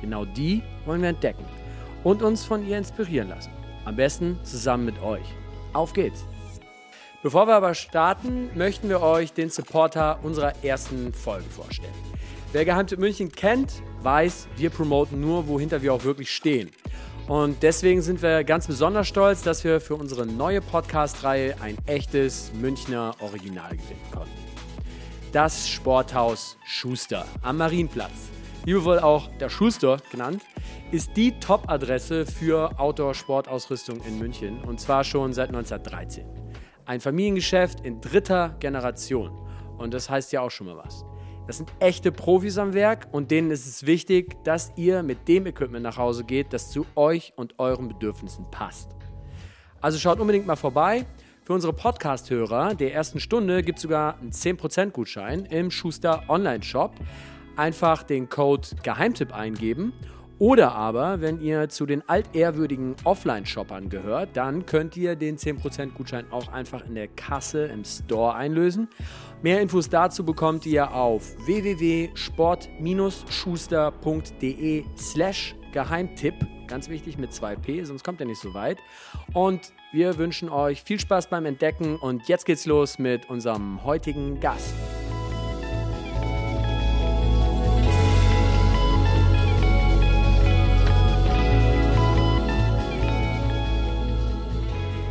Genau die wollen wir entdecken und uns von ihr inspirieren lassen. Am besten zusammen mit euch. Auf geht's! Bevor wir aber starten, möchten wir euch den Supporter unserer ersten Folge vorstellen. Wer Geheimtipp München kennt, weiß, wir promoten nur, wohinter wir auch wirklich stehen. Und deswegen sind wir ganz besonders stolz, dass wir für unsere neue Podcast-Reihe ein echtes Münchner Original gewinnen konnten. Das Sporthaus Schuster am Marienplatz liebevoll auch der Schuster genannt, ist die Top-Adresse für Outdoor-Sportausrüstung in München und zwar schon seit 1913. Ein Familiengeschäft in dritter Generation und das heißt ja auch schon mal was. Das sind echte Profis am Werk und denen ist es wichtig, dass ihr mit dem Equipment nach Hause geht, das zu euch und euren Bedürfnissen passt. Also schaut unbedingt mal vorbei. Für unsere Podcast-Hörer der ersten Stunde gibt es sogar einen 10% Gutschein im Schuster Online-Shop einfach den Code Geheimtipp eingeben. Oder aber, wenn ihr zu den altehrwürdigen Offline-Shoppern gehört, dann könnt ihr den 10% Gutschein auch einfach in der Kasse im Store einlösen. Mehr Infos dazu bekommt ihr auf www.sport-schuster.de slash Geheimtipp. Ganz wichtig mit 2p, sonst kommt ihr nicht so weit. Und wir wünschen euch viel Spaß beim Entdecken und jetzt geht's los mit unserem heutigen Gast.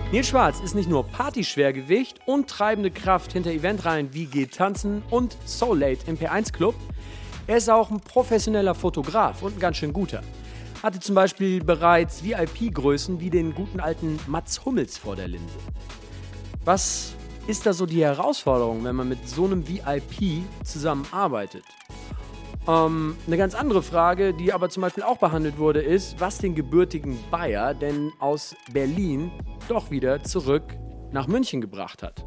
Nils Schwarz ist nicht nur Partyschwergewicht und treibende Kraft hinter Eventreihen wie Geht Tanzen und Soul Late im P1 Club. Er ist auch ein professioneller Fotograf und ein ganz schön guter. Hatte zum Beispiel bereits VIP-Größen wie den guten alten Mats Hummels vor der Linse. Was ist da so die Herausforderung, wenn man mit so einem VIP zusammenarbeitet? Ähm, eine ganz andere Frage, die aber zum Beispiel auch behandelt wurde, ist, was den gebürtigen Bayer denn aus Berlin doch wieder zurück nach München gebracht hat.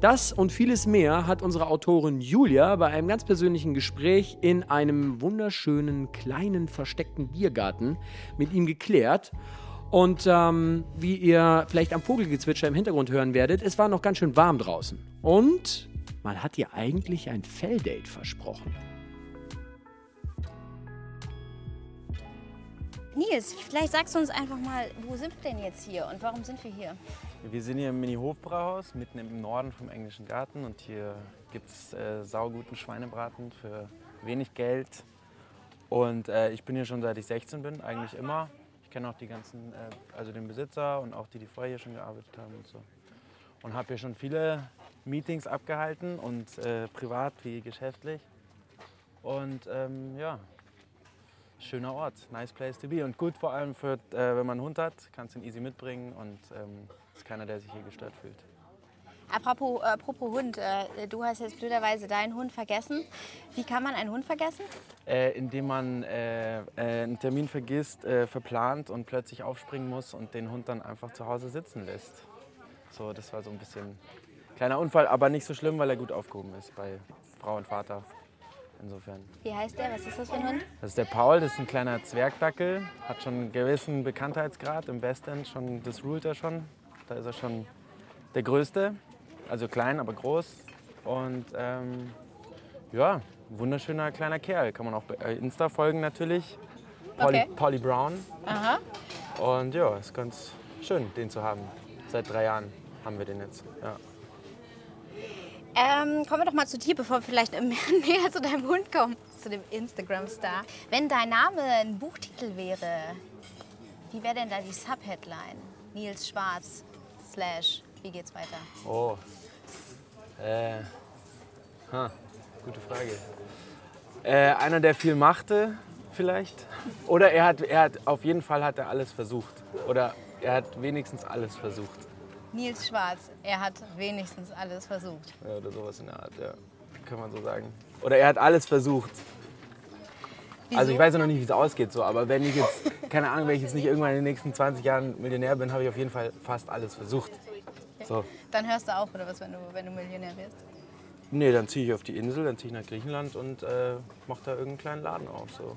Das und vieles mehr hat unsere Autorin Julia bei einem ganz persönlichen Gespräch in einem wunderschönen kleinen versteckten Biergarten mit ihm geklärt. Und ähm, wie ihr vielleicht am Vogelgezwitscher im Hintergrund hören werdet, es war noch ganz schön warm draußen. Und man hat ihr eigentlich ein Felldate versprochen. Nils, vielleicht sagst du uns einfach mal, wo sind wir denn jetzt hier und warum sind wir hier? Wir sind hier im Mini-Hofbrauhaus, mitten im Norden vom Englischen Garten und hier gibt es äh, sauguten Schweinebraten für wenig Geld. Und äh, ich bin hier schon seit ich 16 bin, eigentlich immer. Ich kenne auch die ganzen, äh, also den Besitzer und auch die, die vorher hier schon gearbeitet haben und so. Und habe hier schon viele Meetings abgehalten und äh, privat wie geschäftlich. Und ähm, ja, schöner Ort, nice place to be und gut vor allem für, äh, wenn man einen Hund hat, kannst du ihn easy mitbringen und ähm, ist keiner, der sich hier gestört fühlt. Apropos, äh, apropos Hund, äh, du hast jetzt blöderweise deinen Hund vergessen. Wie kann man einen Hund vergessen? Äh, indem man äh, äh, einen Termin vergisst, äh, verplant und plötzlich aufspringen muss und den Hund dann einfach zu Hause sitzen lässt. So, das war so ein bisschen kleiner Unfall, aber nicht so schlimm, weil er gut aufgehoben ist bei Frau und Vater. Insofern. Wie heißt der? Was ist das für ein Hund? Das ist der Paul, das ist ein kleiner Zwergdackel, hat schon einen gewissen Bekanntheitsgrad im Westend, schon, das ruht er schon. Da ist er schon der Größte, also klein, aber groß. Und ähm, ja, wunderschöner kleiner Kerl, kann man auch bei Insta folgen natürlich. Polly, Okay. Polly Brown. Aha. Und ja, ist ganz schön, den zu haben. Seit drei Jahren haben wir den jetzt. Ja. Ähm, kommen wir doch mal zu dir, bevor wir vielleicht mehr näher zu deinem Hund kommen, zu dem Instagram-Star. Wenn dein Name ein Buchtitel wäre, wie wäre denn da die Subheadline? Nils Schwarz, slash, wie geht's weiter? Oh. Äh. Ha, gute Frage. Äh, einer, der viel machte, vielleicht. Oder er hat, er hat, auf jeden Fall hat er alles versucht. Oder er hat wenigstens alles versucht. Nils Schwarz, er hat wenigstens alles versucht. Ja, oder sowas in der Art, ja. Kann man so sagen. Oder er hat alles versucht. Wieso? Also ich weiß ja noch nicht, wie es ausgeht, so, aber wenn ich jetzt, keine Ahnung, wenn ich jetzt nicht irgendwann in den nächsten 20 Jahren Millionär bin, habe ich auf jeden Fall fast alles versucht. So. Dann hörst du auf, oder was, wenn du, wenn du Millionär wirst? Nee, dann ziehe ich auf die Insel, dann ziehe ich nach Griechenland und äh, mache da irgendeinen kleinen Laden auf. So.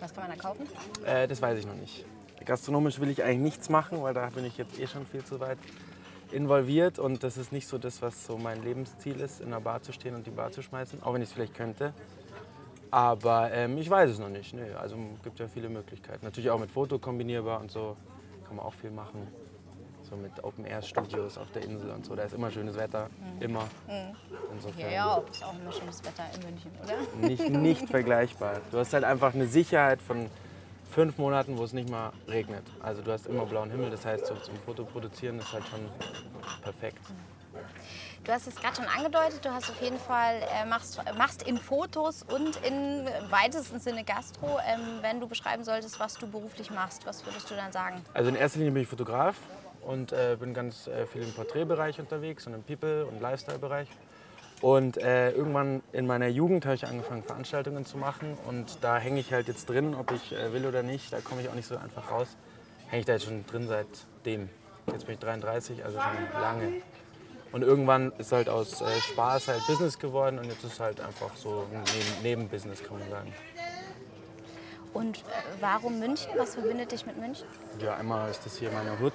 Was kann man da kaufen? Äh, das weiß ich noch nicht. Gastronomisch will ich eigentlich nichts machen, weil da bin ich jetzt eh schon viel zu weit involviert und das ist nicht so das, was so mein Lebensziel ist, in einer Bar zu stehen und die Bar zu schmeißen, auch wenn ich es vielleicht könnte. Aber ähm, ich weiß es noch nicht. Nee, also gibt ja viele Möglichkeiten. Natürlich auch mit Foto kombinierbar und so kann man auch viel machen. So mit Open-Air-Studios auf der Insel und so. Da ist immer schönes Wetter, immer. Insofern Ja, ja, ist auch immer schönes Wetter in München, oder? nicht, nicht vergleichbar. Du hast halt einfach eine Sicherheit von fünf Monaten, wo es nicht mal regnet. Also du hast immer blauen Himmel, das heißt so zum Foto produzieren ist halt schon perfekt. Du hast es gerade schon angedeutet, du hast auf jeden Fall, äh, machst, machst in Fotos und in weitesten Sinne Gastro. Ähm, wenn du beschreiben solltest, was du beruflich machst, was würdest du dann sagen? Also in erster Linie bin ich Fotograf und äh, bin ganz äh, viel im Porträtbereich unterwegs und im People- und Lifestyle-Bereich. Und äh, irgendwann in meiner Jugend habe ich angefangen, Veranstaltungen zu machen. Und da hänge ich halt jetzt drin, ob ich äh, will oder nicht. Da komme ich auch nicht so einfach raus. Hänge ich da jetzt schon drin seitdem. Jetzt bin ich 33, also schon lange. Und irgendwann ist halt aus äh, Spaß halt Business geworden und jetzt ist halt einfach so ein Neben Nebenbusiness, kann man sagen. Und äh, warum München? Was verbindet dich mit München? Ja, einmal ist das hier meine Hut.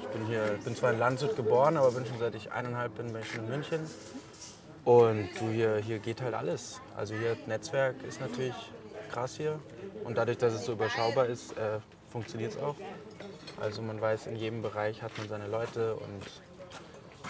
Ich bin hier, bin zwar in Landshut geboren, aber bin schon seit ich eineinhalb bin, bin ich schon in München. Und du, hier, hier geht halt alles. Also hier Netzwerk ist natürlich krass hier. Und dadurch, dass es so überschaubar ist, äh, funktioniert es auch. Also man weiß, in jedem Bereich hat man seine Leute und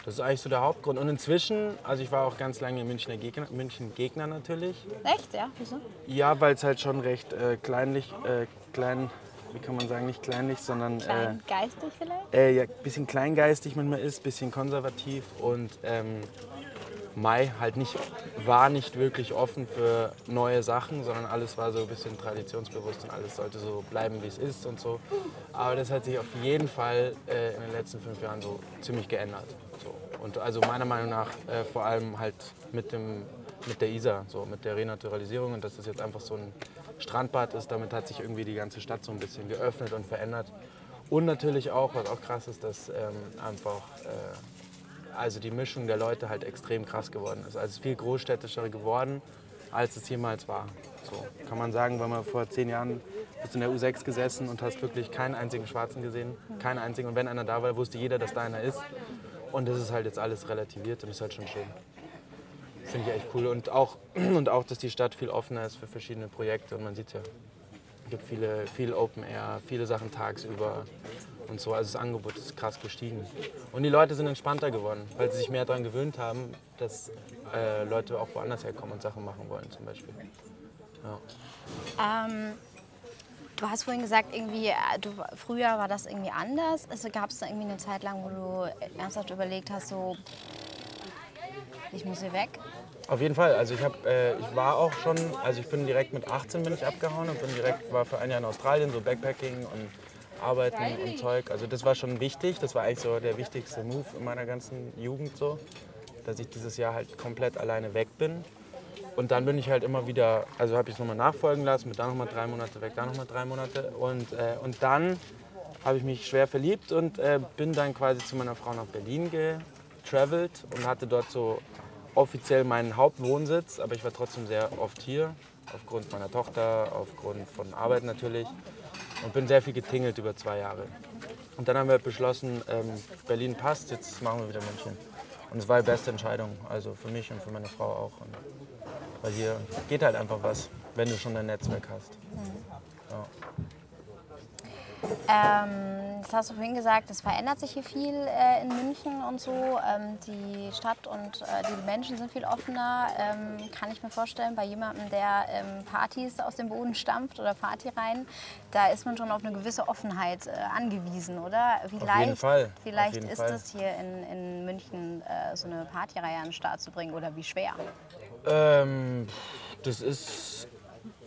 das ist eigentlich so der Hauptgrund. Und inzwischen, also ich war auch ganz lange Münchner Gegner, München Gegner natürlich. Echt, ja? Wieso? Ja, weil es halt schon recht äh, kleinlich, äh, klein, wie kann man sagen, nicht kleinlich, sondern äh, Klein, geistig vielleicht? äh, ja, bisschen kleingeistig manchmal ist, bisschen konservativ und ähm, Mai halt nicht, war nicht wirklich offen für neue Sachen, sondern alles war so ein bisschen traditionsbewusst und alles sollte so bleiben, wie es ist und so. Aber das hat sich auf jeden Fall äh, in den letzten fünf Jahren so ziemlich geändert. So. Und also meiner Meinung nach äh, vor allem halt mit, dem, mit der Isar, so mit der Renaturalisierung und dass das jetzt einfach so ein Strandbad ist, damit hat sich irgendwie die ganze Stadt so ein bisschen geöffnet und verändert. Und natürlich auch, was auch krass ist, dass ähm, einfach äh, also die Mischung der Leute halt extrem krass geworden ist. Also es ist viel großstädtischer geworden, als es jemals war. So kann man sagen, weil man vor zehn Jahren bist in der U6 gesessen und hast wirklich keinen einzigen Schwarzen gesehen, keinen einzigen. Und wenn einer da war, wusste jeder, dass da einer ist. Und das ist halt jetzt alles relativiert und ist halt schon schön. Finde ich echt cool. Und auch, und auch, dass die Stadt viel offener ist für verschiedene Projekte. Und man sieht ja, es gibt viele, viel Open Air, viele Sachen tagsüber und so. Also das Angebot ist krass gestiegen. Und die Leute sind entspannter geworden, weil sie sich mehr daran gewöhnt haben, dass äh, Leute auch woanders herkommen und Sachen machen wollen zum Beispiel. Ja. Ähm, du hast vorhin gesagt, irgendwie, äh, du, früher war das irgendwie anders. Also gab es da irgendwie eine Zeit lang, wo du ernsthaft überlegt hast, so, ich muss hier weg? Auf jeden Fall. Also ich, hab, äh, ich war auch schon, also ich bin direkt mit 18 bin ich abgehauen und bin direkt, war für ein Jahr in Australien, so Backpacking und Arbeiten und Zeug. Also das war schon wichtig. Das war eigentlich so der wichtigste Move in meiner ganzen Jugend so, dass ich dieses Jahr halt komplett alleine weg bin. Und dann bin ich halt immer wieder, also habe ich es nochmal nachfolgen lassen, mit da nochmal drei Monate weg, da nochmal drei Monate. Und, äh, und dann habe ich mich schwer verliebt und äh, bin dann quasi zu meiner Frau nach Berlin getravelt und hatte dort so offiziell meinen Hauptwohnsitz, aber ich war trotzdem sehr oft hier, aufgrund meiner Tochter, aufgrund von Arbeit natürlich und bin sehr viel getingelt über zwei Jahre. Und dann haben wir beschlossen, ähm, Berlin passt, jetzt machen wir wieder München. Und es war die beste Entscheidung, also für mich und für meine Frau auch. Und weil hier geht halt einfach was, wenn du schon dein Netzwerk hast. Ja. Ähm, das hast du vorhin gesagt, es verändert sich hier viel äh, in München und so. Ähm, die Stadt und äh, die Menschen sind viel offener. Ähm, kann ich mir vorstellen, bei jemandem, der ähm, Partys aus dem Boden stampft oder Partyreihen, da ist man schon auf eine gewisse Offenheit äh, angewiesen, oder? Wie Auf leicht, jeden Fall, Wie leicht ist Fall. es hier in, in München, äh, so eine Partyreihe an den Start zu bringen oder wie schwer? Ähm, das ist,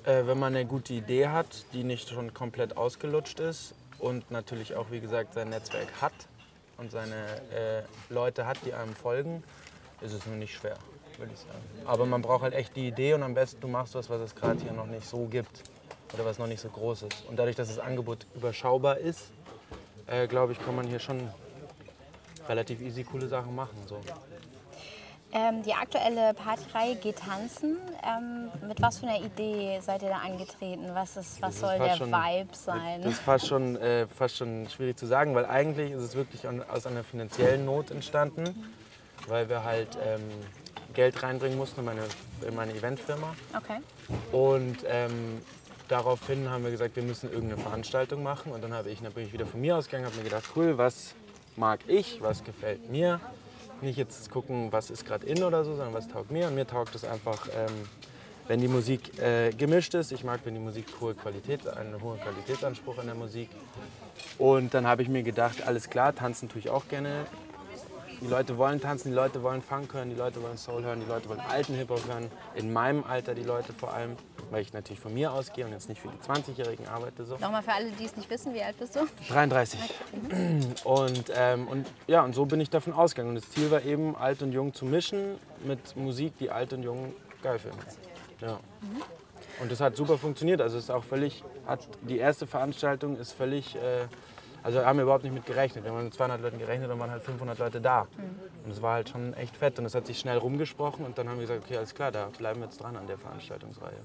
äh, wenn man eine gute Idee hat, die nicht schon komplett ausgelutscht ist und natürlich auch, wie gesagt, sein Netzwerk hat und seine äh, Leute hat, die einem folgen, ist es nur nicht schwer. würde ich sagen. Aber man braucht halt echt die Idee und am besten du machst was, was es gerade hier noch nicht so gibt oder was noch nicht so groß ist. Und dadurch, dass das Angebot überschaubar ist, äh, glaube ich, kann man hier schon relativ easy coole Sachen machen. So. Ähm, die aktuelle Partyreihe geht tanzen. Ähm, mit was für einer Idee seid ihr da angetreten? Was, ist, was soll der schon, Vibe sein? Das ist fast schon, äh, fast schon schwierig zu sagen, weil eigentlich ist es wirklich an, aus einer finanziellen Not entstanden, weil wir halt ähm, Geld reinbringen mussten in meine, in meine Eventfirma. Okay. Und ähm, daraufhin haben wir gesagt, wir müssen irgendeine Veranstaltung machen. Und dann habe ich, dann bin ich wieder von mir ausgegangen, habe mir gedacht, cool, was mag ich, was gefällt mir nicht jetzt gucken, was ist gerade in oder so, sondern was taugt mir. Und mir taugt es einfach, ähm, wenn die Musik äh, gemischt ist. Ich mag, wenn die Musik hohe Qualität, einen hohen Qualitätsanspruch an der Musik. Und dann habe ich mir gedacht, alles klar, tanzen tue ich auch gerne. Die Leute wollen tanzen, die Leute wollen Funk hören, die Leute wollen Soul hören, die Leute wollen alten Hip-Hop hören. In meinem Alter die Leute vor allem, weil ich natürlich von mir ausgehe und jetzt nicht für die 20-Jährigen arbeite. So. Nochmal für alle, die es nicht wissen, wie alt bist du? 33. Und, ähm, und, ja, und so bin ich davon ausgegangen. Und das Ziel war eben, alt und jung zu mischen mit Musik, die alt und jung geil finden. Ja. Und das hat super funktioniert. Also es ist auch völlig, hat, die erste Veranstaltung ist völlig, äh, also haben wir überhaupt nicht mit gerechnet. Wir haben mit 200 Leuten gerechnet und waren halt 500 Leute da. Und es war halt schon echt fett und es hat sich schnell rumgesprochen und dann haben wir gesagt, okay, alles klar, da bleiben wir jetzt dran an der Veranstaltungsreihe.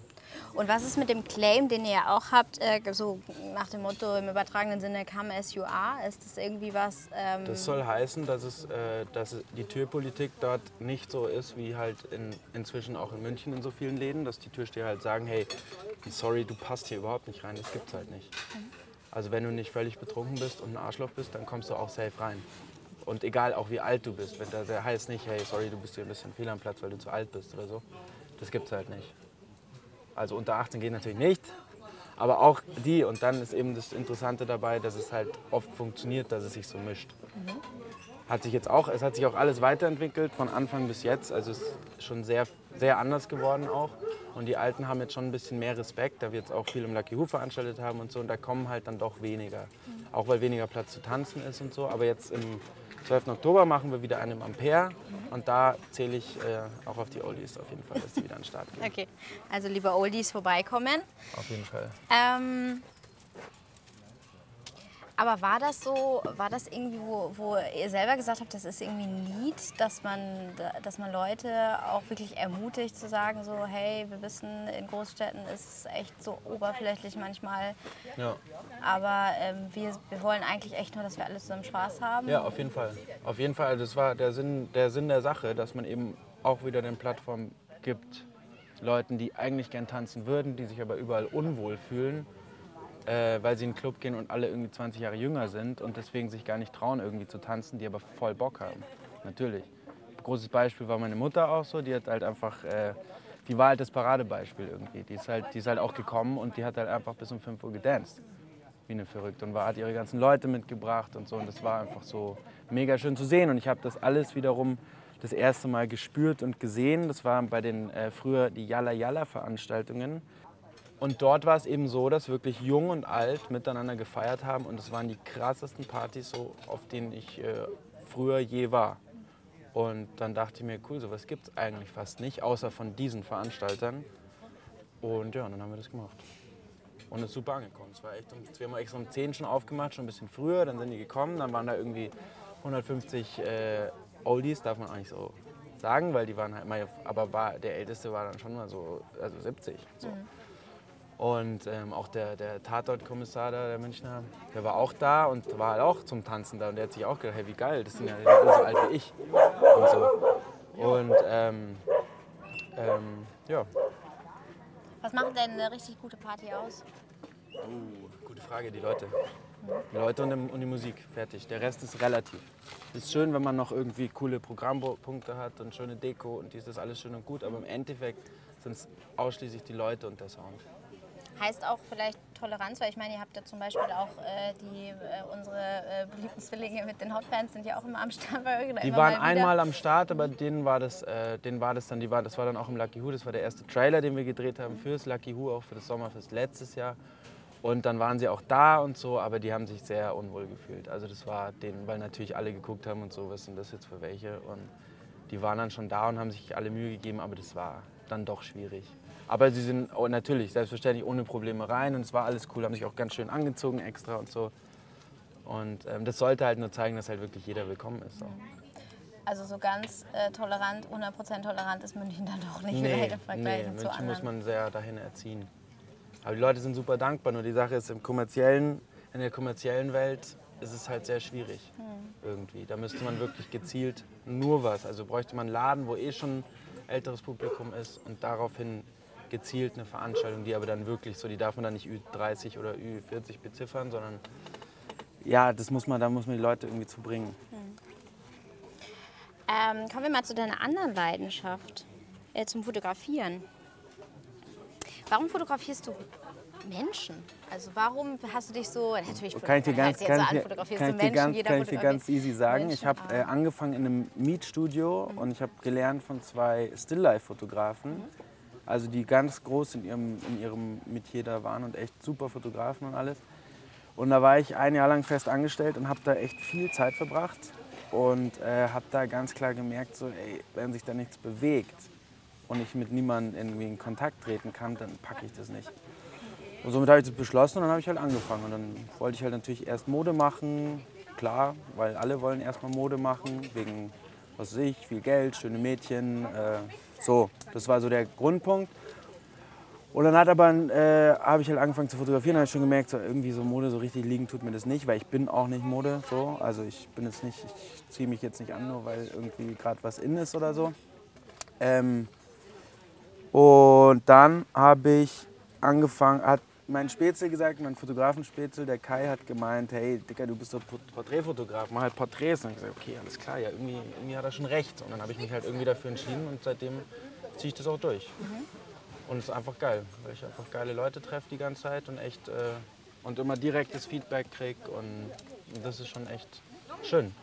Und was ist mit dem Claim, den ihr ja auch habt, äh, so nach dem Motto im übertragenen Sinne Come as you are? Ist das irgendwie was? Ähm, Das soll heißen, dass, es, äh, dass die Türpolitik dort nicht so ist wie halt in, inzwischen auch in München in so vielen Läden, dass die Türsteher halt sagen, hey, sorry, du passt hier überhaupt nicht rein, das gibt's halt nicht. Also wenn du nicht völlig betrunken bist und ein Arschloch bist, dann kommst du auch safe rein. Und egal auch wie alt du bist, wenn da der heißt nicht, hey, sorry, du bist hier ein bisschen fehl am Platz, weil du zu alt bist oder so, das gibt's halt nicht. Also unter 18 geht natürlich nicht, aber auch die. Und dann ist eben das Interessante dabei, dass es halt oft funktioniert, dass es sich so mischt. Hat sich jetzt auch, es hat sich auch alles weiterentwickelt von Anfang bis jetzt. Also es ist schon sehr, sehr anders geworden auch. Und die Alten haben jetzt schon ein bisschen mehr Respekt, da wir jetzt auch viel im Lucky Who veranstaltet haben und so. Und da kommen halt dann doch weniger. Auch weil weniger Platz zu tanzen ist und so. Aber jetzt im 12. Oktober machen wir wieder einen im Ampere. Und da zähle ich äh, auch auf die Oldies auf jeden Fall, dass die wieder an den Start gehen. okay, also liebe Oldies vorbeikommen. Auf jeden Fall. Ähm, aber war das so, war das irgendwie, wo, wo ihr selber gesagt habt, das ist irgendwie ein Lied, dass man, dass man Leute auch wirklich ermutigt zu sagen, so hey, wir wissen, in Großstädten ist es echt so oberflächlich manchmal, Ja. aber ähm, wir, wir wollen eigentlich echt nur, dass wir alle zusammen Spaß haben. Ja, auf jeden Fall. Auf jeden Fall. Das war der Sinn, der Sinn der Sache, dass man eben auch wieder eine Plattform gibt, Leuten, die eigentlich gern tanzen würden, die sich aber überall unwohl fühlen, äh, weil sie in den Club gehen und alle irgendwie 20 Jahre jünger sind und deswegen sich gar nicht trauen, irgendwie zu tanzen, die aber voll Bock haben. Natürlich. Großes Beispiel war meine Mutter auch so, die hat halt einfach, äh, die war halt das Paradebeispiel irgendwie. Die ist, halt, die ist halt auch gekommen und die hat halt einfach bis um 5 Uhr gedanced wie eine Verrückte und war, hat ihre ganzen Leute mitgebracht und so. Und das war einfach so mega schön zu sehen. Und ich habe das alles wiederum das erste Mal gespürt und gesehen. Das war bei den äh, früher die Yalla Yalla Veranstaltungen. Und dort war es eben so, dass wirklich jung und alt miteinander gefeiert haben. Und es waren die krassesten Partys, so, auf denen ich äh, früher je war. Und dann dachte ich mir, cool, sowas gibt es eigentlich fast nicht, außer von diesen Veranstaltern. Und ja, dann haben wir das gemacht. Und es ist super angekommen. Es war echt, wir haben extra um 10 schon aufgemacht, schon ein bisschen früher. Dann sind die gekommen, dann waren da irgendwie 150 äh, Oldies, darf man auch nicht so sagen, weil die waren halt mal, aber war, der Älteste war dann schon mal so, also 70. So. Und ähm, auch der, der Tatortkommissar da, der Münchner, der war auch da und war halt auch zum Tanzen da. Und der hat sich auch gedacht, hey, wie geil, das sind ja alle so alt wie ich. Und so. Und ähm, ähm, ja, Was macht denn eine richtig gute Party aus? Uh, gute Frage, die Leute. Die Leute und, die- und die Musik, fertig. Der Rest ist relativ. Ist schön, wenn man noch irgendwie coole Programmpunkte hat und schöne Deko und dies ist alles schön und gut, aber im Endeffekt sind es ausschließlich die Leute und der Sound. Heißt auch vielleicht Toleranz, weil ich meine, ihr habt ja zum Beispiel auch äh, die, äh, unsere äh, beliebten Zwillinge mit den Hotbands sind ja auch immer am Start bei irgendeiner Die immer waren einmal am Start, aber denen war das, äh, denen war das dann, die war, das war dann auch im Lucky Who, das war der erste Trailer, den wir gedreht haben fürs Lucky Who, auch für das Sommerfest letztes Jahr. Und dann waren sie auch da und so, aber die haben sich sehr unwohl gefühlt. Also das war denen, weil natürlich alle geguckt haben und so, was sind das jetzt für welche? Und die waren dann schon da und haben sich alle Mühe gegeben, aber das war dann doch schwierig. Aber sie sind oh, natürlich selbstverständlich ohne Probleme rein und es war alles cool, haben sich auch ganz schön angezogen extra und so. Und ähm, das sollte halt nur zeigen, dass halt wirklich jeder willkommen ist. So. Also so ganz äh, tolerant, 100% tolerant ist München dann doch nicht Nee, im nee, Vergleich zu München anderen. muss man sehr dahin erziehen. Aber die Leute sind super dankbar. Nur die Sache ist, im kommerziellen, in der kommerziellen Welt ist es halt sehr schwierig Hm. irgendwie. Da müsste man wirklich gezielt nur was. Also bräuchte man einen Laden, wo eh schon älteres Publikum ist und daraufhin gezielt eine Veranstaltung, die aber dann wirklich so, die darf man dann nicht Ü30 oder Ü40 beziffern, sondern ja, das muss man, da muss man die Leute irgendwie zu bringen. Ähm, kommen wir mal zu deiner anderen Leidenschaft, äh, zum Fotografieren. Warum fotografierst du Menschen? Also warum hast du dich so, natürlich Kann ich dir ganz, kann so an, kann ich dir Menschen, ganz, kann ich dir ganz easy sagen. Menschen, ich habe äh, aber- angefangen in einem Mietstudio und ich habe gelernt von zwei Stilllife-Fotografen, also die ganz groß in ihrem, in ihrem Metier da waren und echt super Fotografen und alles. Und da war ich ein Jahr lang fest angestellt und habe da echt viel Zeit verbracht und äh, habe da ganz klar gemerkt, so, ey, wenn sich da nichts bewegt und ich mit niemandem irgendwie in Kontakt treten kann, dann packe ich das nicht. Und somit habe ich das beschlossen und dann habe ich halt angefangen. Und dann wollte ich halt natürlich erst Mode machen, klar, weil alle wollen erstmal Mode machen, wegen, was weiß ich, viel Geld, schöne Mädchen. Äh, so, das war so der Grundpunkt. Und dann hat aber, äh, habe ich halt angefangen zu fotografieren, habe ich schon gemerkt, so irgendwie so Mode so richtig liegen tut mir das nicht, weil ich bin auch nicht Mode, so. Also ich bin jetzt nicht, ich ziehe mich jetzt nicht an, nur weil irgendwie gerade was in ist oder so. Ähm, und dann habe ich angefangen, hat mein Spätzle gesagt, mein Fotografenspätzle, der Kai hat gemeint, hey Dicker, du bist doch Port- Porträtfotograf, mach halt Porträts. Und ich gesagt, okay, alles klar, ja, irgendwie, irgendwie hat er schon recht. Und dann habe ich mich halt irgendwie dafür entschieden und seitdem ziehe ich das auch durch. Und es ist einfach geil, weil ich einfach geile Leute treffe die ganze Zeit und echt äh, und immer direktes Feedback krieg und das ist schon echt schön.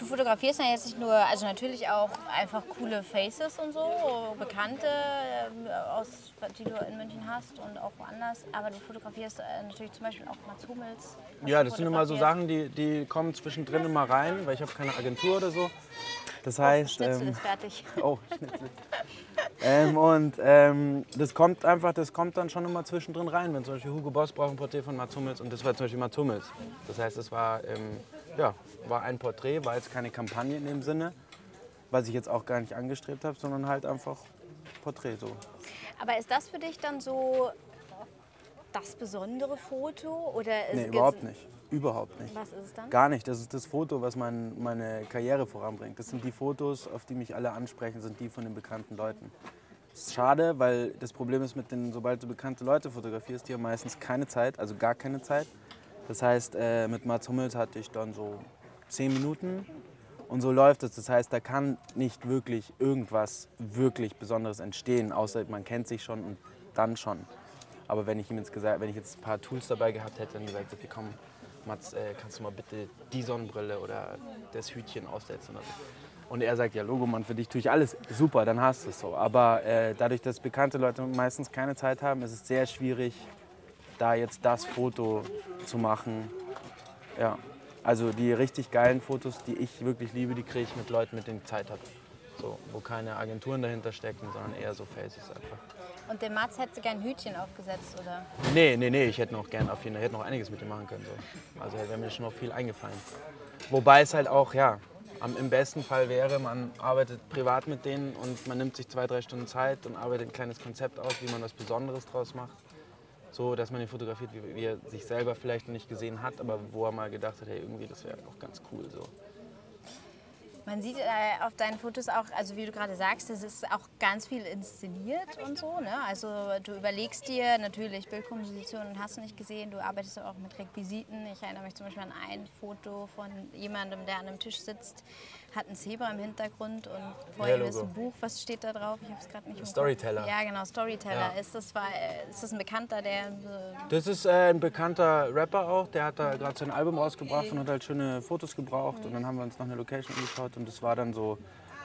Du fotografierst ja jetzt nicht nur, also natürlich auch einfach coole Faces und so, bekannte, ähm, aus, die du in München hast und auch woanders, aber du fotografierst äh, natürlich zum Beispiel auch Mats Hummels. Ja, das sind immer so. Sachen, die, die kommen zwischendrin immer rein, weil ich habe keine Agentur oder so. Das heißt, Schnitzel ähm, ist fertig. Oh, Schnitzel. ähm, und ähm, das kommt einfach, das kommt dann schon immer zwischendrin rein. Wenn zum Beispiel Hugo Boss braucht ein Porträt von Mats Hummels und das war zum Beispiel Mats Hummels. Das heißt, es war, ähm, ja, war ein Porträt, war jetzt keine Kampagne in dem Sinne, was ich jetzt auch gar nicht angestrebt habe, sondern halt einfach Porträt so. Aber ist das für dich dann so das besondere Foto? Oder Nee, überhaupt nicht. Überhaupt nicht. Was ist es dann? Gar nicht. Das ist das Foto, was mein, meine Karriere voranbringt. Das sind die Fotos, auf die mich alle ansprechen, sind die von den bekannten Leuten. Das ist schade, weil das Problem ist, mit den, sobald du bekannte Leute fotografierst, die haben meistens keine Zeit, also gar keine Zeit. Das heißt, äh, mit Mats Hummels hatte ich dann so zehn Minuten und so läuft es. Das heißt, da kann nicht wirklich irgendwas wirklich Besonderes entstehen, außer man kennt sich schon und dann schon. Aber wenn ich ihm jetzt gesagt, wenn ich jetzt ein paar Tools dabei gehabt hätte und gesagt, okay, komm, Mats, äh, kannst du mal bitte die Sonnenbrille oder das Hütchen aufsetzen oder so. Und er sagt, ja, Logo, Mann, für dich tue ich alles. Super, dann hast du es so. Aber äh, dadurch, dass bekannte Leute meistens keine Zeit haben, ist es sehr schwierig, da jetzt das Foto zu machen. Ja, also die richtig geilen Fotos, die ich wirklich liebe, die kriege ich mit Leuten, mit denen ich Zeit habe. So, wo keine Agenturen dahinter stecken, sondern eher so Faces einfach. Und dem Mats hättest du gern ein Hütchen aufgesetzt, oder? Nee, nee, nee, ich hätte noch gern auf jeden Fall, noch einiges mit dem machen können. So. Also wäre mir schon noch viel eingefallen. Wobei es halt auch, ja, am, im besten Fall wäre, man arbeitet privat mit denen und man nimmt sich zwei, drei Stunden Zeit und arbeitet ein kleines Konzept aus, wie man was Besonderes draus macht. So, dass man ihn fotografiert, wie, wie er sich selber vielleicht noch nicht gesehen hat, aber wo er mal gedacht hat, hey, irgendwie, das wäre auch ganz cool. So. Man sieht äh, auf deinen Fotos auch, also wie du gerade sagst, es ist auch ganz viel inszeniert und so. Ne? Also du überlegst dir natürlich Bildkompositionen, hast du nicht gesehen, du arbeitest auch mit Requisiten. Ich erinnere mich zum Beispiel an ein Foto von jemandem, der an einem Tisch sitzt, hat ein Zebra im Hintergrund und vor ihm ist ein Buch. Was steht da drauf? Ich habe es gerade nicht. Storyteller. Ja, genau, Storyteller. Ja. Ist, das, war, äh, ist das ein Bekannter, der... äh, Das ist äh, ein bekannter Rapper auch, der hat da gerade sein Album rausgebracht und hat halt schöne Fotos gebraucht. Und dann haben wir uns noch eine Location angeschaut und das war dann so,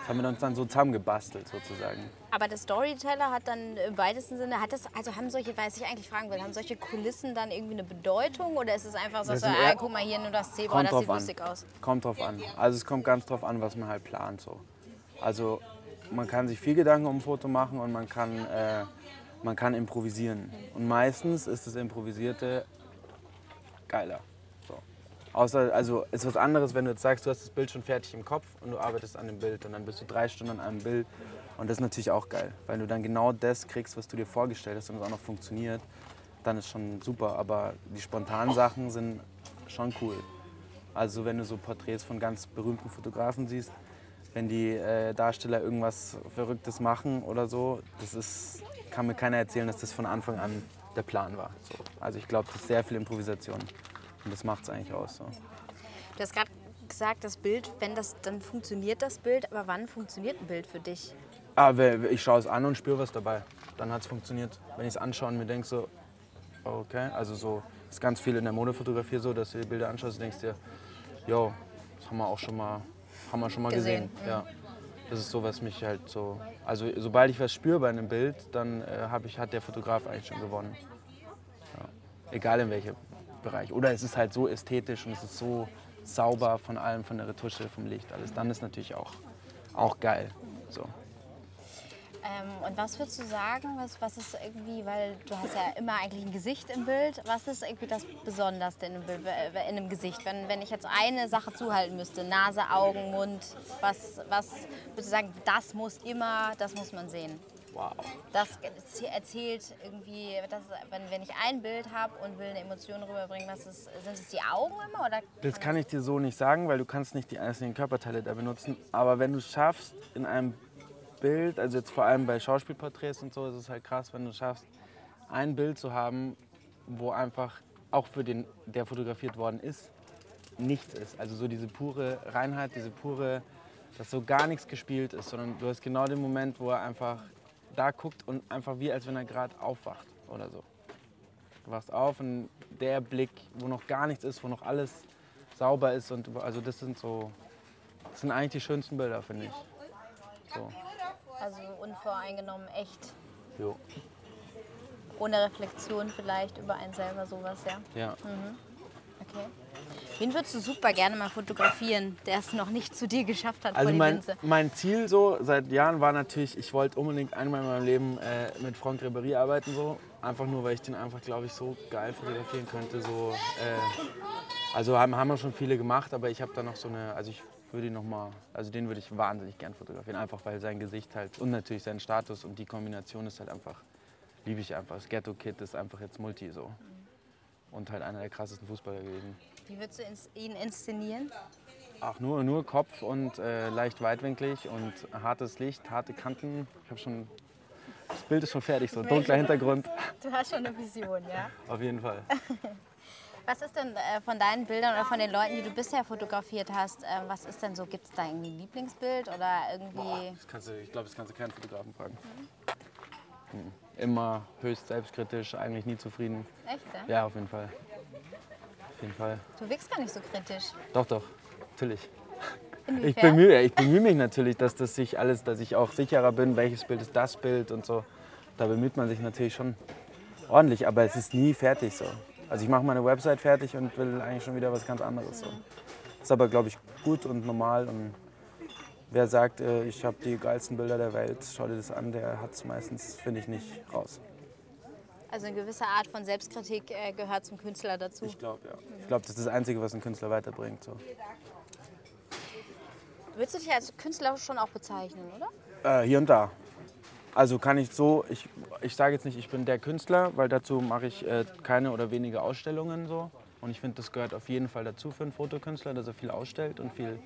das haben wir uns dann so zusammengebastelt sozusagen. Aber der Storyteller hat dann im weitesten Sinne, hat das, also haben solche, weiß ich eigentlich fragen will, haben solche Kulissen dann irgendwie eine Bedeutung oder ist es einfach so, so ah, guck mal hier nur das Zebra, das sieht an. lustig aus. Kommt drauf an. Also es kommt ganz drauf an, was man halt plant so. Also man kann sich viel Gedanken um ein Foto machen und man kann, äh, man kann improvisieren. Und meistens ist das Improvisierte geiler. Außer, also ist was anderes, wenn du jetzt sagst, du hast das Bild schon fertig im Kopf und du arbeitest an dem Bild und dann bist du drei Stunden an einem Bild und das ist natürlich auch geil, weil du dann genau das kriegst, was du dir vorgestellt hast und es auch noch funktioniert, dann ist schon super. Aber die spontanen Sachen sind schon cool. Also wenn du so Porträts von ganz berühmten Fotografen siehst, wenn die äh, Darsteller irgendwas Verrücktes machen oder so, das ist, kann mir keiner erzählen, dass das von Anfang an der Plan war. So. Also ich glaube, das ist sehr viel Improvisation und das macht es eigentlich aus. So. Du hast gerade gesagt, das Bild, wenn das, dann funktioniert das Bild, aber wann funktioniert ein Bild für dich? Ah, ich schaue es an und spüre was dabei. Dann hat es funktioniert. Wenn ich es anschaue und mir denke so, okay, also so ist ganz viel in der Modefotografie so, dass du die Bilder anschaust und denkst dir, jo, das haben wir auch schon mal, haben wir schon mal gesehen. gesehen. Ja. Das ist so, was mich halt so. Also sobald ich was spüre bei einem Bild, dann äh, ich, hat der Fotograf eigentlich schon gewonnen. Ja. Egal in welchem Bereich. Oder es ist halt so ästhetisch und es ist so sauber von allem, von der Retusche, vom Licht, alles. Dann ist natürlich auch, auch geil. So. Ähm, und was würdest du sagen, was, was ist irgendwie, weil du hast ja immer eigentlich ein Gesicht im Bild, was ist irgendwie das Besonderste in einem, Bild, in einem Gesicht? Wenn, wenn ich jetzt eine Sache zuhalten müsste, Nase, Augen, Mund, was, was würdest du sagen, das muss immer, das muss man sehen? Wow. Das erzählt irgendwie, das, wenn, wenn ich ein Bild habe und will eine Emotion rüberbringen, was ist, sind es die Augen immer? Oder das kann ich dir so nicht sagen, weil du kannst nicht die einzelnen Körperteile da benutzen. Aber wenn du es schaffst, in einem Bild, also jetzt vor allem bei Schauspielporträts und so, ist es halt krass, wenn du schaffst, ein Bild zu haben, wo einfach auch für den, der fotografiert worden ist, nichts ist. Also so diese pure Reinheit, diese pure, dass so gar nichts gespielt ist, sondern du hast genau den Moment, wo er einfach da guckt und einfach wie als wenn er gerade aufwacht oder so. Du wachst auf und der Blick, wo noch gar nichts ist, wo noch alles sauber ist und also das sind so, das sind eigentlich die schönsten Bilder, finde ich. So. Also unvoreingenommen, echt. Jo. Ohne Reflexion vielleicht über einen selber sowas, ja? Ja. Mhm. Okay. Wen würdest du super gerne mal fotografieren, der es noch nicht zu dir geschafft hat also mein, mein Ziel so seit Jahren war natürlich, ich wollte unbedingt einmal in meinem Leben äh, mit Franck Ribéry arbeiten so. Einfach nur, weil ich den einfach, glaube ich, so geil fotografieren könnte. So, äh, also haben, haben wir schon viele gemacht, aber ich habe da noch so eine, also ich würde ihn noch mal, also den würde ich wahnsinnig gern fotografieren, einfach weil sein Gesicht halt und natürlich sein Status und die Kombination ist halt einfach, liebe ich einfach. Das Ghetto Kid ist einfach jetzt Multi so und halt einer der krassesten Fußballer gewesen. Wie würdest du ihn inszenieren? Ach, nur, nur Kopf und äh, leicht weitwinklig und hartes Licht, harte Kanten. Ich habe schon, das Bild ist schon fertig, so dunkler Hintergrund. Du hast schon eine Vision, ja? Auf jeden Fall. Was ist denn äh, von deinen Bildern oder von den Leuten, die du bisher fotografiert hast, äh, was ist denn so? Gibt es da irgendwie ein Lieblingsbild oder irgendwie. Boah, das kannst du, ich glaube, das kannst du keinen Fotografen fragen. Mhm. Immer höchst selbstkritisch, eigentlich nie zufrieden. Echt? Ja, ja auf jeden Fall. Auf jeden Fall. Du wirkst gar nicht so kritisch. Doch, doch, natürlich. Inwiefern? Ich bemühe, ich bemühe mich natürlich, dass das sich alles, dass ich auch sicherer bin, welches Bild ist das Bild und so. Da bemüht man sich natürlich schon ordentlich, aber es ist nie fertig so. Also ich mache meine Website fertig und will eigentlich schon wieder was ganz anderes. So. Ist aber, glaube ich, gut und normal. Und wer sagt, äh, ich habe die geilsten Bilder der Welt, schau dir das an, der hat es meistens, finde ich, nicht raus. Also eine gewisse Art von Selbstkritik äh, gehört zum Künstler dazu. Ich glaube, ja. Ich glaube, das ist das Einzige, was ein Künstler weiterbringt. So. Würdest du dich als Künstler schon auch bezeichnen, oder? Äh, hier und da. Also kann ich so, ich, ich sage jetzt nicht, ich bin der Künstler, weil dazu mache ich äh, keine oder wenige Ausstellungen so. Und ich finde, das gehört auf jeden Fall dazu für einen Fotokünstler, dass er viel ausstellt und viel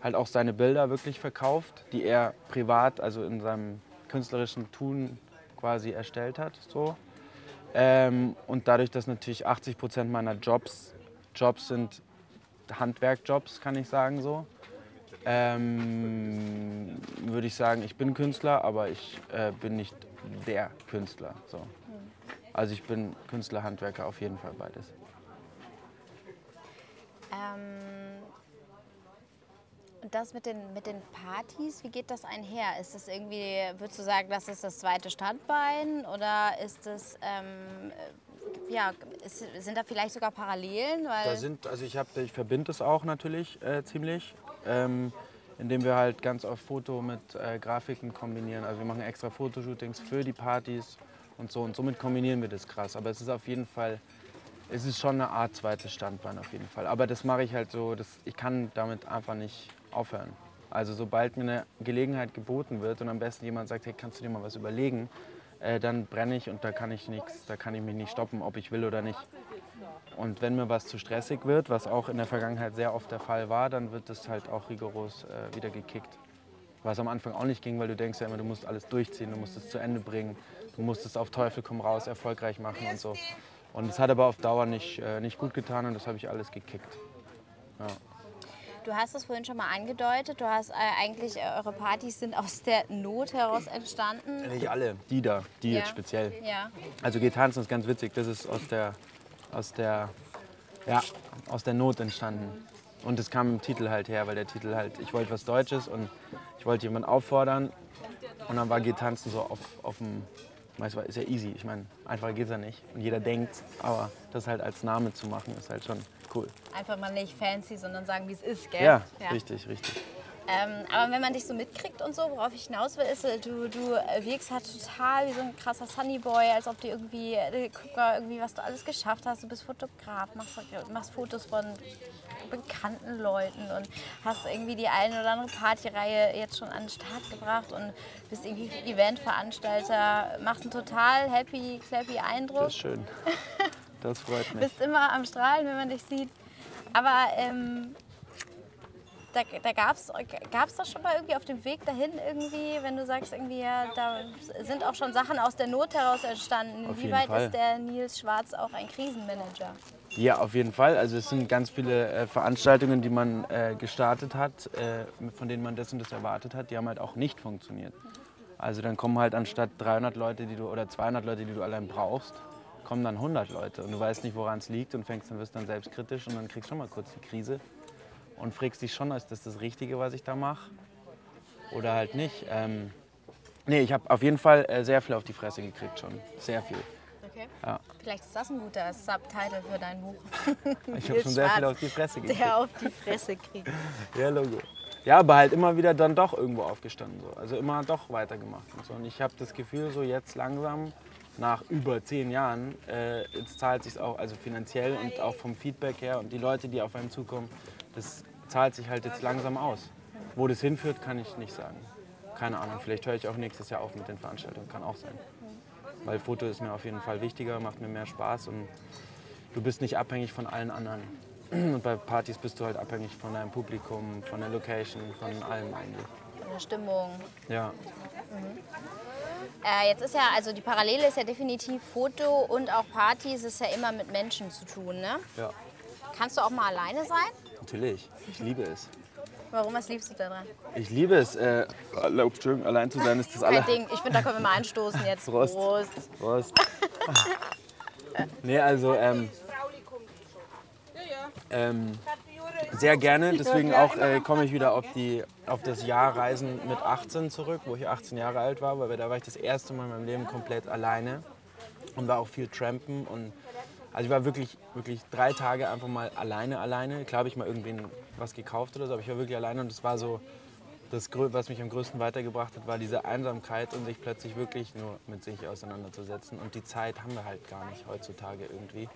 halt auch seine Bilder wirklich verkauft, die er privat, also in seinem künstlerischen Tun quasi erstellt hat. So. Ähm, und dadurch, dass natürlich 80 Prozent meiner Jobs Jobs sind Handwerkjobs, kann ich sagen so, ähm, würde ich sagen, ich bin Künstler, aber ich äh, bin nicht der Künstler. So. Also ich bin Künstler, Handwerker, auf jeden Fall beides. Ähm, das mit den, mit den Partys, wie geht das einher? Ist das irgendwie, würdest du sagen, das ist das zweite Standbein oder ist es, ähm, ja, ist, sind da vielleicht sogar Parallelen? Weil da sind, also ich, ich verbinde es auch natürlich äh, ziemlich. Ähm, indem wir halt ganz oft Foto mit äh, Grafiken kombinieren. Also wir machen extra Fotoshootings für die Partys und so und somit kombinieren wir das krass. Aber es ist auf jeden Fall, es ist schon eine Art zweites Standbein auf jeden Fall. Aber das mache ich halt so, das, ich kann damit einfach nicht aufhören. Also sobald mir eine Gelegenheit geboten wird und am besten jemand sagt, hey, kannst du dir mal was überlegen, äh, dann brenne ich und da kann ich nichts, da kann ich mich nicht stoppen, ob ich will oder nicht. Und wenn mir was zu stressig wird, was auch in der Vergangenheit sehr oft der Fall war, dann wird das halt auch rigoros äh, wieder gekickt. Was am Anfang auch nicht ging, weil du denkst ja immer, du musst alles durchziehen, du musst es zu Ende bringen, du musst es auf Teufel komm raus erfolgreich machen und so. Und es hat aber auf Dauer nicht, äh, nicht gut getan und das habe ich alles gekickt. Ja. Du hast es vorhin schon mal angedeutet. Du hast äh, eigentlich, äh, eure Partys sind aus der Not heraus entstanden. Nicht alle, die da, die Ja. jetzt speziell. Ja. Also geht tanzen ist ganz witzig, das ist aus der, aus der, ja, aus der Not entstanden. Und das kam im Titel halt her, weil der Titel halt, ich wollte was Deutsches und ich wollte jemanden auffordern. Und dann war geht tanzen so auf, auf dem, du, ist ja easy. Ich meine, einfacher geht's ja nicht. Und jeder denkt, aber das halt als Name zu machen, ist halt schon cool. Einfach mal nicht fancy, sondern sagen, wie es ist, gell? Ja, richtig, richtig. Ähm, aber wenn man dich so mitkriegt und so, worauf ich hinaus will, ist, äh, du, du äh, wirkst halt total wie so ein krasser Sunnyboy, als ob du irgendwie, äh, guck mal, irgendwie, was du alles geschafft hast. Du bist Fotograf, machst, machst Fotos von bekannten Leuten und hast irgendwie die eine oder andere Partyreihe jetzt schon an den Start gebracht und bist irgendwie Eventveranstalter, machst einen total happy, clappy Eindruck. Das ist schön. Das freut mich. bist immer am Strahlen, wenn man dich sieht. Aber ähm, da, da gab es gab's doch schon mal irgendwie auf dem Weg dahin irgendwie, wenn du sagst, irgendwie, ja, da sind auch schon Sachen aus der Not heraus entstanden. Auf jeden Inwieweit Fall. ist der Nils Schwarz auch ein Krisenmanager? Ja, auf jeden Fall. Also es sind ganz viele äh, Veranstaltungen, die man äh, gestartet hat, äh, von denen man das und das erwartet hat, die haben halt auch nicht funktioniert. Also dann kommen halt anstatt 300 Leute, die du oder 200 Leute, die du allein brauchst, kommen dann 100 Leute und du weißt nicht, woran es liegt und fängst dann wirst dann selbstkritisch und dann kriegst du schon mal kurz die Krise und fragst dich schon, ist das das Richtige, was ich da mache oder halt nicht. Ähm, nee, ich habe auf jeden Fall äh, sehr viel auf die Fresse gekriegt schon, sehr viel. Okay. Ja. Vielleicht ist das ein guter Subtitle für dein Buch. Ich habe schon sehr viel auf die Fresse gekriegt. Der auf die Fresse kriegt. Ja, Logo. Ja, aber halt immer wieder dann doch irgendwo aufgestanden. So. Also immer doch weitergemacht. Und, so. und ich habe das Gefühl, so jetzt langsam, nach über zehn Jahren, äh, jetzt zahlt sich auch, also finanziell und auch vom Feedback her und die Leute, die auf einen zukommen, das zahlt sich halt jetzt langsam aus. Wo das hinführt, kann ich nicht sagen. Keine Ahnung, vielleicht höre ich auch nächstes Jahr auf mit den Veranstaltungen, kann auch sein. Weil Foto ist mir auf jeden Fall wichtiger, macht mir mehr Spaß und du bist nicht abhängig von allen anderen. Und bei Partys bist du halt abhängig von deinem Publikum, von der Location, von allem eigentlich. Eine Stimmung. Ja, Äh, jetzt ist ja, also die Parallele ist ja definitiv Foto und auch Partys ist ja immer mit Menschen zu tun, ne? ja. Kannst du auch mal alleine sein? Natürlich. Ich liebe es. Warum, was liebst du daran? Ich liebe es. Äh, Entschuldigung, allein zu sein ist das Kein aller. Ding. Ich finde, da können wir mal anstoßen jetzt. Prost. Prost. Prost. nee, also ähm, ähm, sehr gerne. Deswegen auch äh, komme ich wieder auf, die, auf das Jahr Reisen mit 18 zurück, wo ich 18 Jahre alt war, weil da war ich das erste Mal in meinem Leben komplett alleine und war auch viel trampen und also ich war wirklich, wirklich drei Tage einfach mal alleine, alleine. Klar habe ich mal irgendwen was gekauft oder so, aber ich war wirklich alleine und es war so, das, was mich am größten weitergebracht hat, war diese Einsamkeit und sich plötzlich wirklich nur mit sich auseinanderzusetzen. Und die Zeit haben wir halt gar nicht heutzutage irgendwie,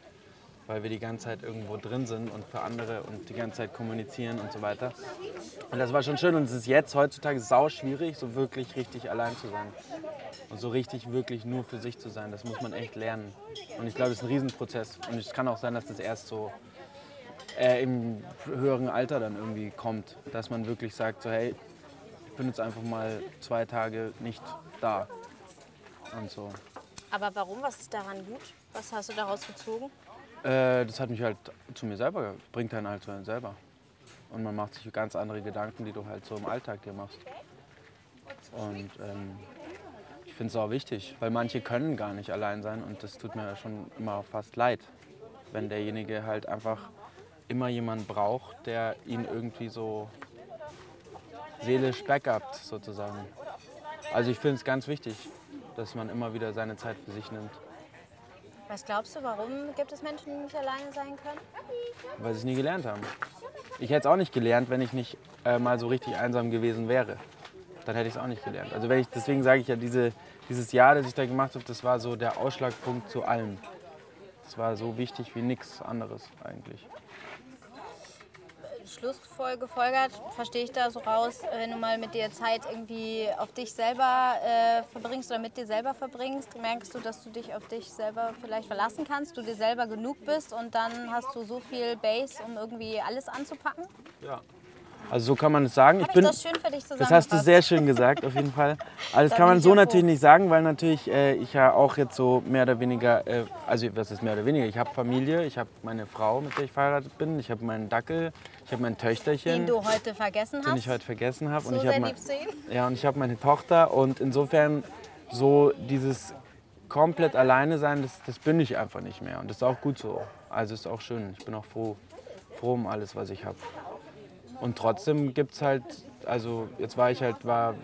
weil wir die ganze Zeit irgendwo drin sind und für andere und die ganze Zeit kommunizieren und so weiter. Und das war schon schön und es ist jetzt heutzutage sau schwierig, so wirklich richtig allein zu sein. Und so richtig, wirklich nur für sich zu sein, das muss man echt lernen. Und ich glaube, das ist ein Riesenprozess. Und es kann auch sein, dass das erst so äh, im höheren Alter dann irgendwie kommt. Dass man wirklich sagt, so hey, ich bin jetzt einfach mal zwei Tage nicht da. Und so. Aber warum? Was ist daran gut? Was hast du daraus gezogen? Äh, das hat mich halt zu mir selber, bringt einen halt zu einem selber. Und man macht sich ganz andere Gedanken, die du halt so im Alltag dir machst. Und ähm, ich finde es auch wichtig, weil manche können gar nicht allein sein und das tut mir schon immer fast leid, wenn derjenige halt einfach immer jemanden braucht, der ihn irgendwie so seelisch backupt sozusagen. Also ich finde es ganz wichtig, dass man immer wieder seine Zeit für sich nimmt. Was glaubst du, warum gibt es Menschen, die nicht alleine sein können? weil sie es nie gelernt haben. Ich hätte es auch nicht gelernt, wenn ich nicht äh, mal so richtig einsam gewesen wäre, dann hätte ich es auch nicht gelernt. Also wenn ich, deswegen sage ich ja, diese, dieses Jahr, das ich da gemacht habe, das war so der Ausschlagpunkt zu allem. Das war so wichtig wie nichts anderes eigentlich. Schlussfolge folgert, verstehe ich da so raus, wenn du mal mit dir Zeit irgendwie auf dich selber äh, verbringst oder mit dir selber verbringst, merkst du, dass du dich auf dich selber vielleicht verlassen kannst, du dir selber genug bist und dann hast du so viel Base, um irgendwie alles anzupacken? Ja. Also so kann man es sagen. Hab ich bin, das schön für dich Das hast du sehr schön gesagt, auf jeden Fall. Also das Da kann man so natürlich nicht sagen, weil natürlich äh, ich ja auch jetzt so mehr oder weniger, äh, also was ist mehr oder weniger, ich habe Familie, ich habe meine Frau, mit der ich verheiratet bin, ich habe meinen Dackel, ich habe mein Töchterchen, den du heute vergessen den hast. ich heute vergessen habe. so und ich sehr habe mein, liebst du ihn? ja, und ich habe meine Tochter und insofern so dieses komplett alleine sein, das, das bin ich einfach nicht mehr und das ist auch gut so. Also ist auch schön, ich bin auch froh, froh um alles, was ich habe. Und trotzdem gibt es halt, also jetzt war ich halt, war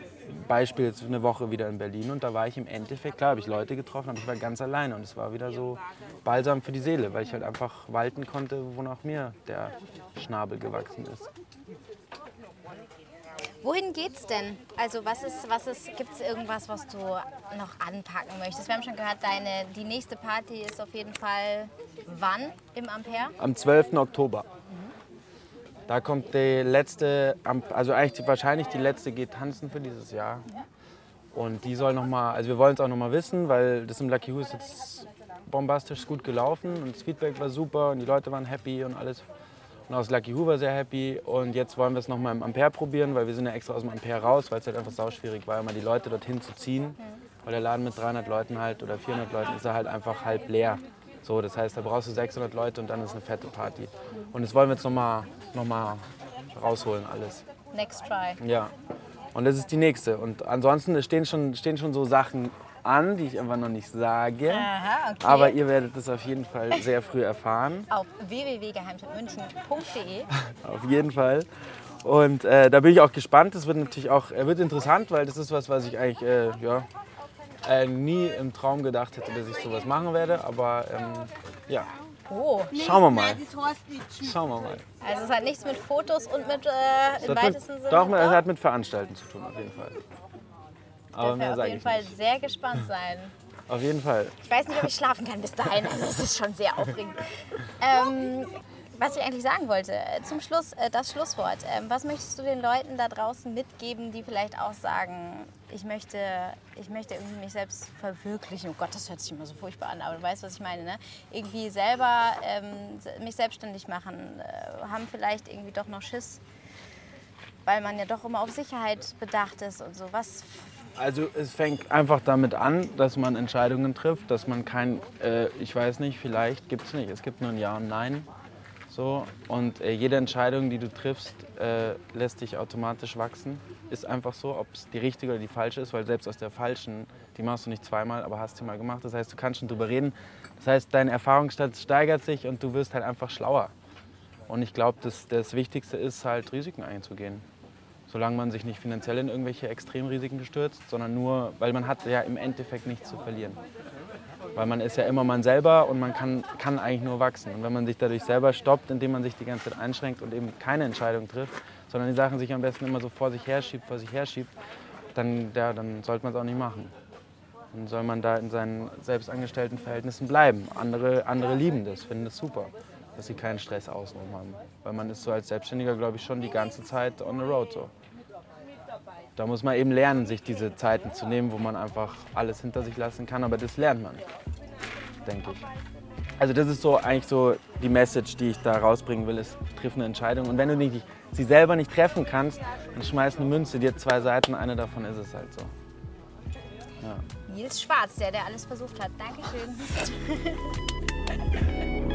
Beispiel jetzt eine Woche wieder in Berlin und da war ich im Endeffekt, klar habe ich Leute getroffen, aber ich war ganz alleine und es war wieder so balsam für die Seele, weil ich halt einfach walten konnte, wonach mir der Schnabel gewachsen ist. Wohin geht's denn? Also was ist, was ist, gibt es irgendwas, was du noch anpacken möchtest? Wir haben schon gehört, deine, die nächste Party ist auf jeden Fall wann im Ampere? Am 12. Oktober. Da kommt die letzte, also eigentlich wahrscheinlich die letzte geht tanzen für dieses Jahr. Und die soll nochmal, also wir wollen es auch nochmal wissen, weil das im Lucky Who ist jetzt bombastisch gut gelaufen und das Feedback war super und die Leute waren happy und alles. Und auch das Lucky Who war sehr happy und jetzt wollen wir es nochmal im Ampere probieren, weil wir sind ja extra aus dem Ampere raus, weil es halt einfach sauschwierig war, immer die Leute dorthin zu ziehen. Weil der Laden mit 300 Leuten halt oder 400 Leuten ist er halt einfach halb leer. So, das heißt, da brauchst du 600 Leute und dann ist eine fette Party. Und das wollen wir jetzt nochmal noch mal rausholen alles. Next try. Ja. Und das ist die nächste. Und ansonsten stehen schon, stehen schon so Sachen an, die ich einfach noch nicht sage. Aha, okay. Aber ihr werdet das auf jeden Fall sehr früh erfahren. auf www.geheimtippmünchen.de Auf jeden Fall. Und äh, da bin ich auch gespannt. Das wird natürlich auch äh, wird interessant, weil das ist was, was ich eigentlich äh, ja, äh, nie im Traum gedacht hätte, dass ich sowas machen werde. Aber ähm, ja, Oh, schauen wir mal. Schauen wir mal. also es hat nichts mit Fotos und mit äh, im weitesten Sinne. doch, es hat mit Veranstalten zu tun, auf jeden Fall. Aber mehr auf jeden Fall nicht. sehr gespannt sein. Auf jeden Fall. Ich weiß nicht, ob ich schlafen kann bis dahin. Also es ist schon sehr aufregend. Ähm, was ich eigentlich sagen wollte, äh, zum Schluss, äh, das Schlusswort. Ähm, was möchtest du den Leuten da draußen mitgeben, die vielleicht auch sagen, ich möchte, ich möchte irgendwie mich selbst verwirklichen? Oh Gott, das hört sich immer so furchtbar an, aber du weißt, was ich meine. Ne? Irgendwie selber ähm, mich selbstständig machen, äh, haben vielleicht irgendwie doch noch Schiss, weil man ja doch immer auf Sicherheit bedacht ist und so. Was Also es fängt einfach damit an, dass man Entscheidungen trifft, dass man kein, äh, ich weiß nicht, vielleicht gibt es nicht. Es gibt nur ein Ja und Nein. So. Und äh, jede Entscheidung, die du triffst, äh, lässt dich automatisch wachsen. Ist einfach so, ob es die richtige oder die falsche ist, weil selbst aus der falschen, die machst du nicht zweimal, aber hast sie mal gemacht. Das heißt, du kannst schon drüber reden. Das heißt, dein Erfahrungsstand steigert sich und du wirst halt einfach schlauer. Und ich glaube, das, das Wichtigste ist halt, Risiken einzugehen. Solange man sich nicht finanziell in irgendwelche Extremrisiken stürzt, sondern nur, weil man hat ja im Endeffekt nichts zu verlieren. Weil man ist ja immer man selber und man kann, kann eigentlich nur wachsen. Und wenn man sich dadurch selber stoppt, indem man sich die ganze Zeit einschränkt und eben keine Entscheidung trifft, sondern die Sachen sich am besten immer so vor sich herschiebt, vor sich herschiebt, dann, ja, dann sollte man es auch nicht machen. Dann soll man da in seinen selbstangestellten Verhältnissen bleiben. Andere, andere lieben das, finden das super, dass sie keinen Stress außenrum haben. Weil man ist so als Selbstständiger, glaube ich, schon die ganze Zeit on the road so. Da muss man eben lernen, sich diese Zeiten zu nehmen, wo man einfach alles hinter sich lassen kann. Aber das lernt man, denke ich. Also das ist so eigentlich so die Message, die ich da rausbringen will, ist, triff eine Entscheidung. Und wenn du nicht, sie selber nicht treffen kannst, dann schmeiß eine Münze, die hat zwei Seiten, eine davon ist es halt so. Nils Schwarz, der, der alles versucht hat. Dankeschön.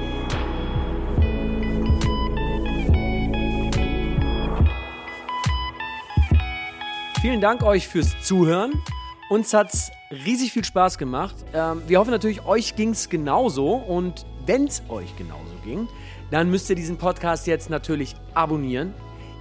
Vielen Dank euch fürs Zuhören. Uns hat's riesig viel Spaß gemacht. Ähm, wir hoffen natürlich, euch ging's genauso. Und wenn's euch genauso ging, dann müsst ihr diesen Podcast jetzt natürlich abonnieren.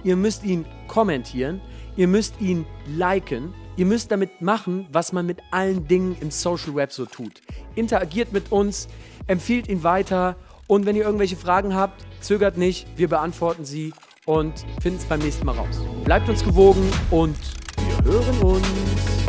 Ihr müsst ihn kommentieren. Ihr müsst ihn liken. Ihr müsst damit machen, was man mit allen Dingen im Social Web so tut. Interagiert mit uns, empfiehlt ihn weiter. Und wenn ihr irgendwelche Fragen habt, zögert nicht. Wir beantworten sie und finden es beim nächsten Mal raus. Bleibt uns gewogen und wir hören uns.